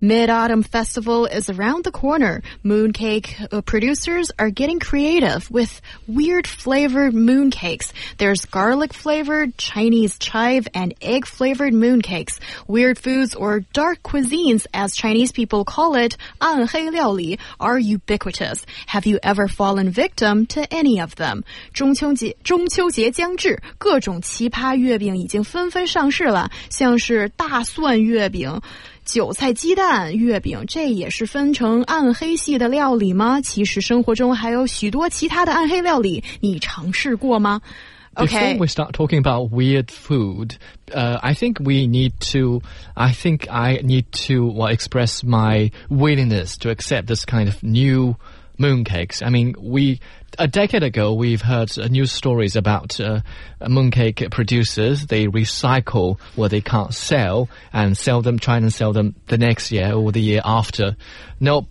Mid Autumn Festival is around the corner. Mooncake uh, producers are getting creative with weird flavored mooncakes. There's garlic flavored, Chinese chive, and egg flavored mooncakes. Weird foods or dark cuisines, as Chinese people call it, 暗黑料理, are ubiquitous. Have you ever fallen victim to any of them? 中秋节中秋节将至，各种奇葩月饼已经纷纷上市了，像是大蒜月饼。 韭菜鸡蛋月饼，这也是分成暗黑系的料理吗？其实生活中还有许多其他的暗黑料理，你尝试过吗 Before we start talking about weird food, uh, I think we need to. I think I need to well, express my willingness to accept this kind of new mooncakes. I mean, we a decade ago we've heard uh, news stories about uh, mooncake producers. They recycle what they can't sell and sell them, try and sell them the next year or the year after. No,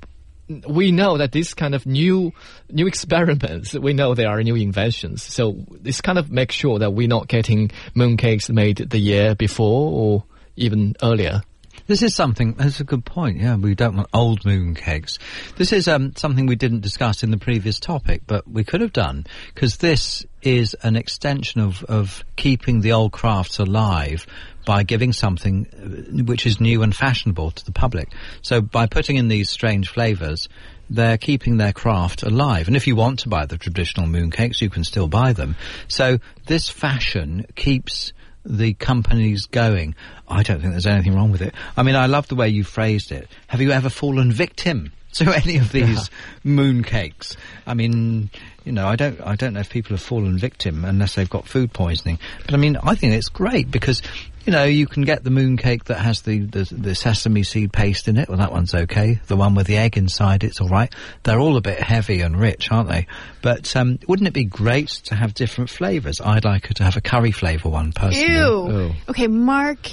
we know that these kind of new new experiments, we know they are new inventions. So this kind of makes sure that we're not getting mooncakes made the year before or even earlier. This is something. That's a good point. Yeah, we don't want old moon cakes. This is um, something we didn't discuss in the previous topic, but we could have done because this is an extension of of keeping the old crafts alive by giving something uh, which is new and fashionable to the public. So by putting in these strange flavors, they're keeping their craft alive. And if you want to buy the traditional mooncakes, you can still buy them. So this fashion keeps the companies going. I don't think there's anything wrong with it. I mean, I love the way you phrased it. Have you ever fallen victim to any of these mooncakes? I mean, you know, I don't, I don't know if people have fallen victim unless they've got food poisoning. But I mean, I think it's great because you know, you can get the mooncake that has the, the, the sesame seed paste in it. Well, that one's okay. The one with the egg inside, it's all right. They're all a bit heavy and rich, aren't they? But um, wouldn't it be great to have different flavors? I'd like to have a curry flavor one personally. Ew. Okay, Mark.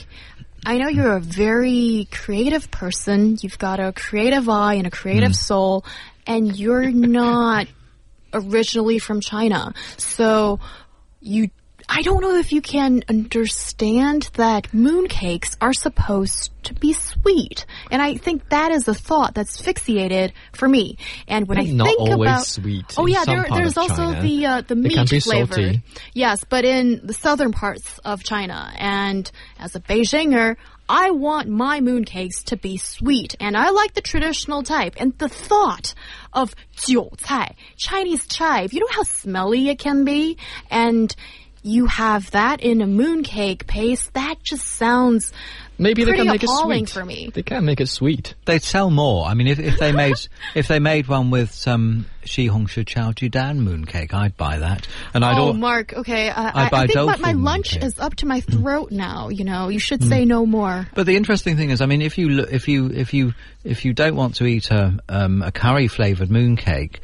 I know you're a very creative person. You've got a creative eye and a creative mm. soul, and you're not originally from China. So you I don't know if you can understand that mooncakes are supposed to be sweet. And I think that is a thought that's fixated for me. And when I not think about sweet. Oh yeah, there, there's also China. the uh, the meat flavor. Yes, but in the southern parts of China and as a Beijinger, I want my mooncakes to be sweet, and I like the traditional type. And the thought of 韭菜, Chinese chive, you know how smelly it can be? And you have that in a mooncake paste, that just sounds Maybe they can make it sweet for me. They can make it sweet. They'd sell more. I mean, if, if they made if they made one with some Shi Hong Shi Chao Dan mooncake, I'd buy that. And I'd oh, Mark, okay, uh, I, I, think my, my lunch is up to my throat now. You know, you should say no more. But the interesting thing is, I mean, if you if you if you if you don't want to eat a um, a curry flavored mooncake,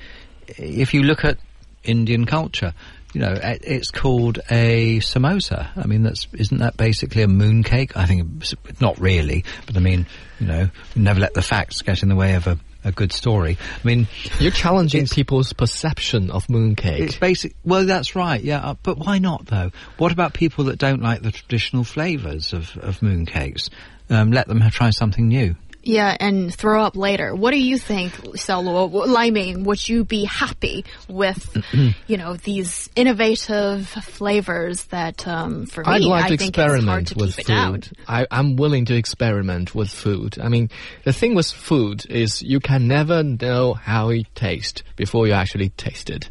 if you look at Indian culture, you know, it's called a samosa. I mean, that's isn't that basically a mooncake? I think not really, but I mean, you know, never let the facts get in the way of a, a good story. I mean, you're challenging people's perception of mooncake. It's basic. Well, that's right. Yeah, uh, but why not though? What about people that don't like the traditional flavours of of mooncakes? Um, let them try something new. Yeah, and throw up later. What do you think, Xiaoluo? Liming, would you be happy with, you know, these innovative flavors that, um, for I'd me, like I to think experiment to with food. I, I'm willing to experiment with food. I mean, the thing with food is you can never know how it tastes before you actually taste it.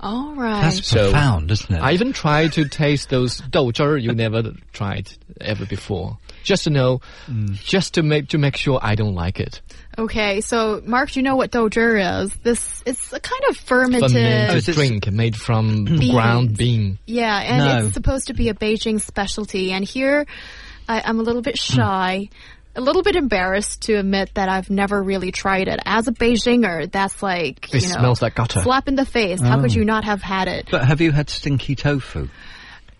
All right. That's so profound, isn't it? I even tried to taste those dough you never tried ever before. Just to know, mm. just to make to make sure I don't like it. Okay, so Mark, do you know what douzhi is? This it's a kind of fermented, fermented drink made from beans. ground bean. Yeah, and no. it's supposed to be a Beijing specialty. And here, I, am a little bit shy a little bit embarrassed to admit that I've never really tried it. As a Beijinger, that's like, it you know, smells like gutter. Slap in the face. Oh. How could oh. you not have had it? But have you had stinky tofu?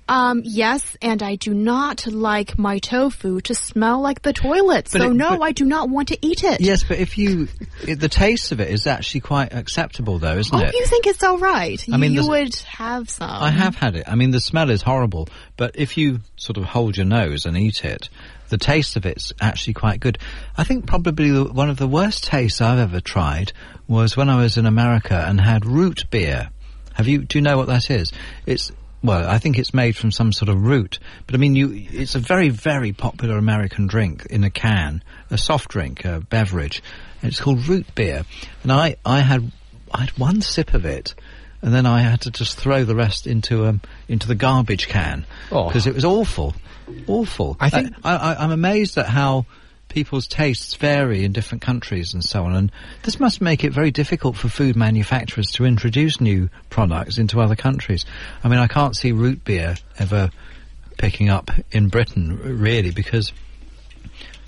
Um, yes, and I do not like my tofu to smell like the toilet. But so it- no, but- I do not want to eat it. Yes, but if you, the taste of it is actually quite acceptable, though, isn't Oh, it? you think it's all right? I mean, you would have some. I have had it. I mean, the smell is horrible, but if you sort of hold your nose and eat it, the taste of it's actually quite good. I think probably the, one of the worst tastes I've ever tried was when I was in America and had root beer. Have you? Do you know what that is? It's well, I think it's made from some sort of root, but I mean, you. It's a very, very popular American drink in a can, a soft drink, a beverage. It's called root beer, and I, I had, I had one sip of it, and then I had to just throw the rest into um into the garbage can Oh. because it was awful, awful. I think- I, I, I'm amazed at how people's tastes vary in different countries and so on, and this must make it very difficult for food manufacturers to introduce new products into other countries. I mean, I can't see root beer ever picking up in Britain, really, because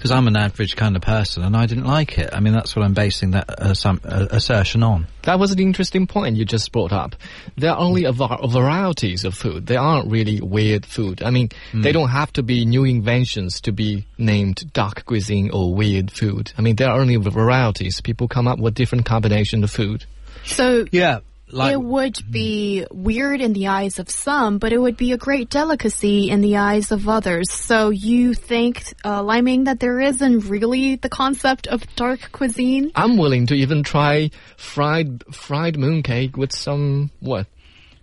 because I'm an average kind of person and I didn't like it. I mean, that's what I'm basing that uh, some, uh, assertion on. That was an interesting point you just brought up. There are only a, var- varieties of food. They aren't really weird food. I mean, they don't have to be new inventions to be named dark cuisine or weird food. I mean, there are only varieties. People come up with different combination of food. so Yeah, like it would be weird in the eyes of some, but it would be a great delicacy in the eyes of others. So you think, uh, Liming, that there isn't really the concept of dark cuisine? I'm willing to even try fried fried mooncake with some what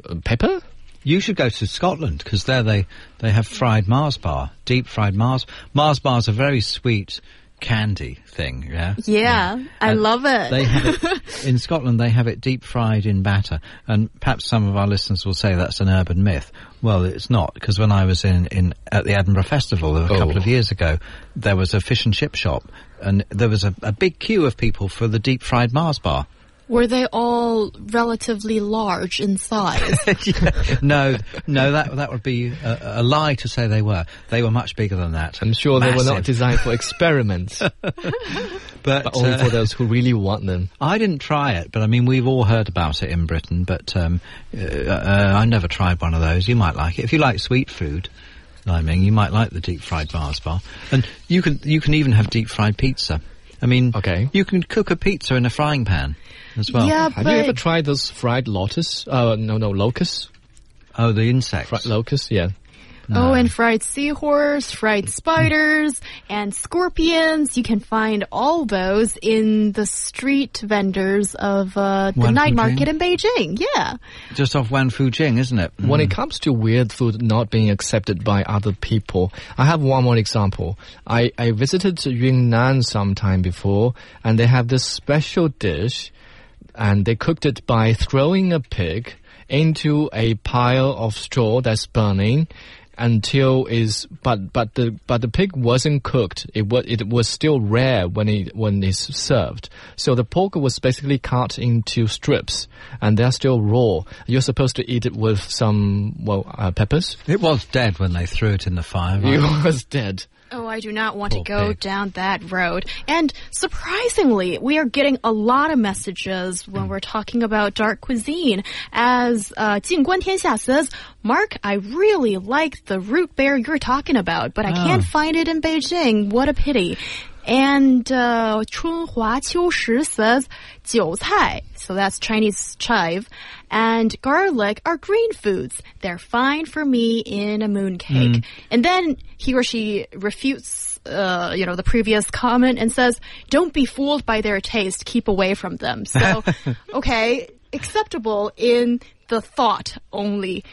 uh, pepper. You should go to Scotland because there they they have fried Mars bar, deep fried Mars. Mars bars are very sweet candy thing. Yeah. Yeah, I And love it. They have it in Scotland. They have it deep fried in batter, and perhaps some of our listeners will say that's an urban myth. Well, it's not because when I was in, in at the Edinburgh Festival a Oh. couple of oh. years ago, there was a fish and chip shop, and there was a, a big queue of people for the deep fried Mars bar. Were they all relatively large in size? no, no, that that would be a, a lie to say they were. They were much bigger than that. I'm sure they were not designed for experiments, but, but only uh, for those who really want them. I didn't try it, but I mean, we've all heard about it in Britain. But um, uh, uh, I never tried one of those. You might like it if you like sweet food. I mean, you might like the deep fried Mars bar, and you can you can even have deep fried pizza. I mean, Okay. you can cook a pizza in a frying pan as well. yeah, Have but you ever tried those fried lotus? Uh, no, no, locusts. Oh, the insects. Fried locusts, yeah. Oh, and fried seahorse, fried spiders, and scorpions. You can find all those in the street vendors of uh, the Wan night Fujing? market in Beijing. Yeah. Just off Wangfujing, isn't it? When it comes to weird food not being accepted by other people, I have one more example. I, I visited Yunnan some time before, and they have this special dish, and they cooked it by throwing a pig into a pile of straw that's burning until is but but the but the pig wasn't cooked it was it was still rare when it when it's served so the pork was basically cut into strips and they're still raw you're supposed to eat it with some well uh, peppers It was dead when they threw it in the fire. right? it was dead Oh, I do not want to oh, go down that road. And surprisingly, we are getting a lot of messages when mm. we're talking about dark cuisine. As uh, Guan Tianxia says, Mark, I really like the root beer you're talking about, but I oh. can't find it in Beijing. What a pity. And uh, Chun Hua Qiu Shi says, jiu cai, so that's Chinese chive, and garlic are green foods. They're fine for me in a mooncake. Mm. And then he or she refutes, uh, you know, the previous comment and says, don't be fooled by their taste. Keep away from them. So, okay, acceptable in the thought only.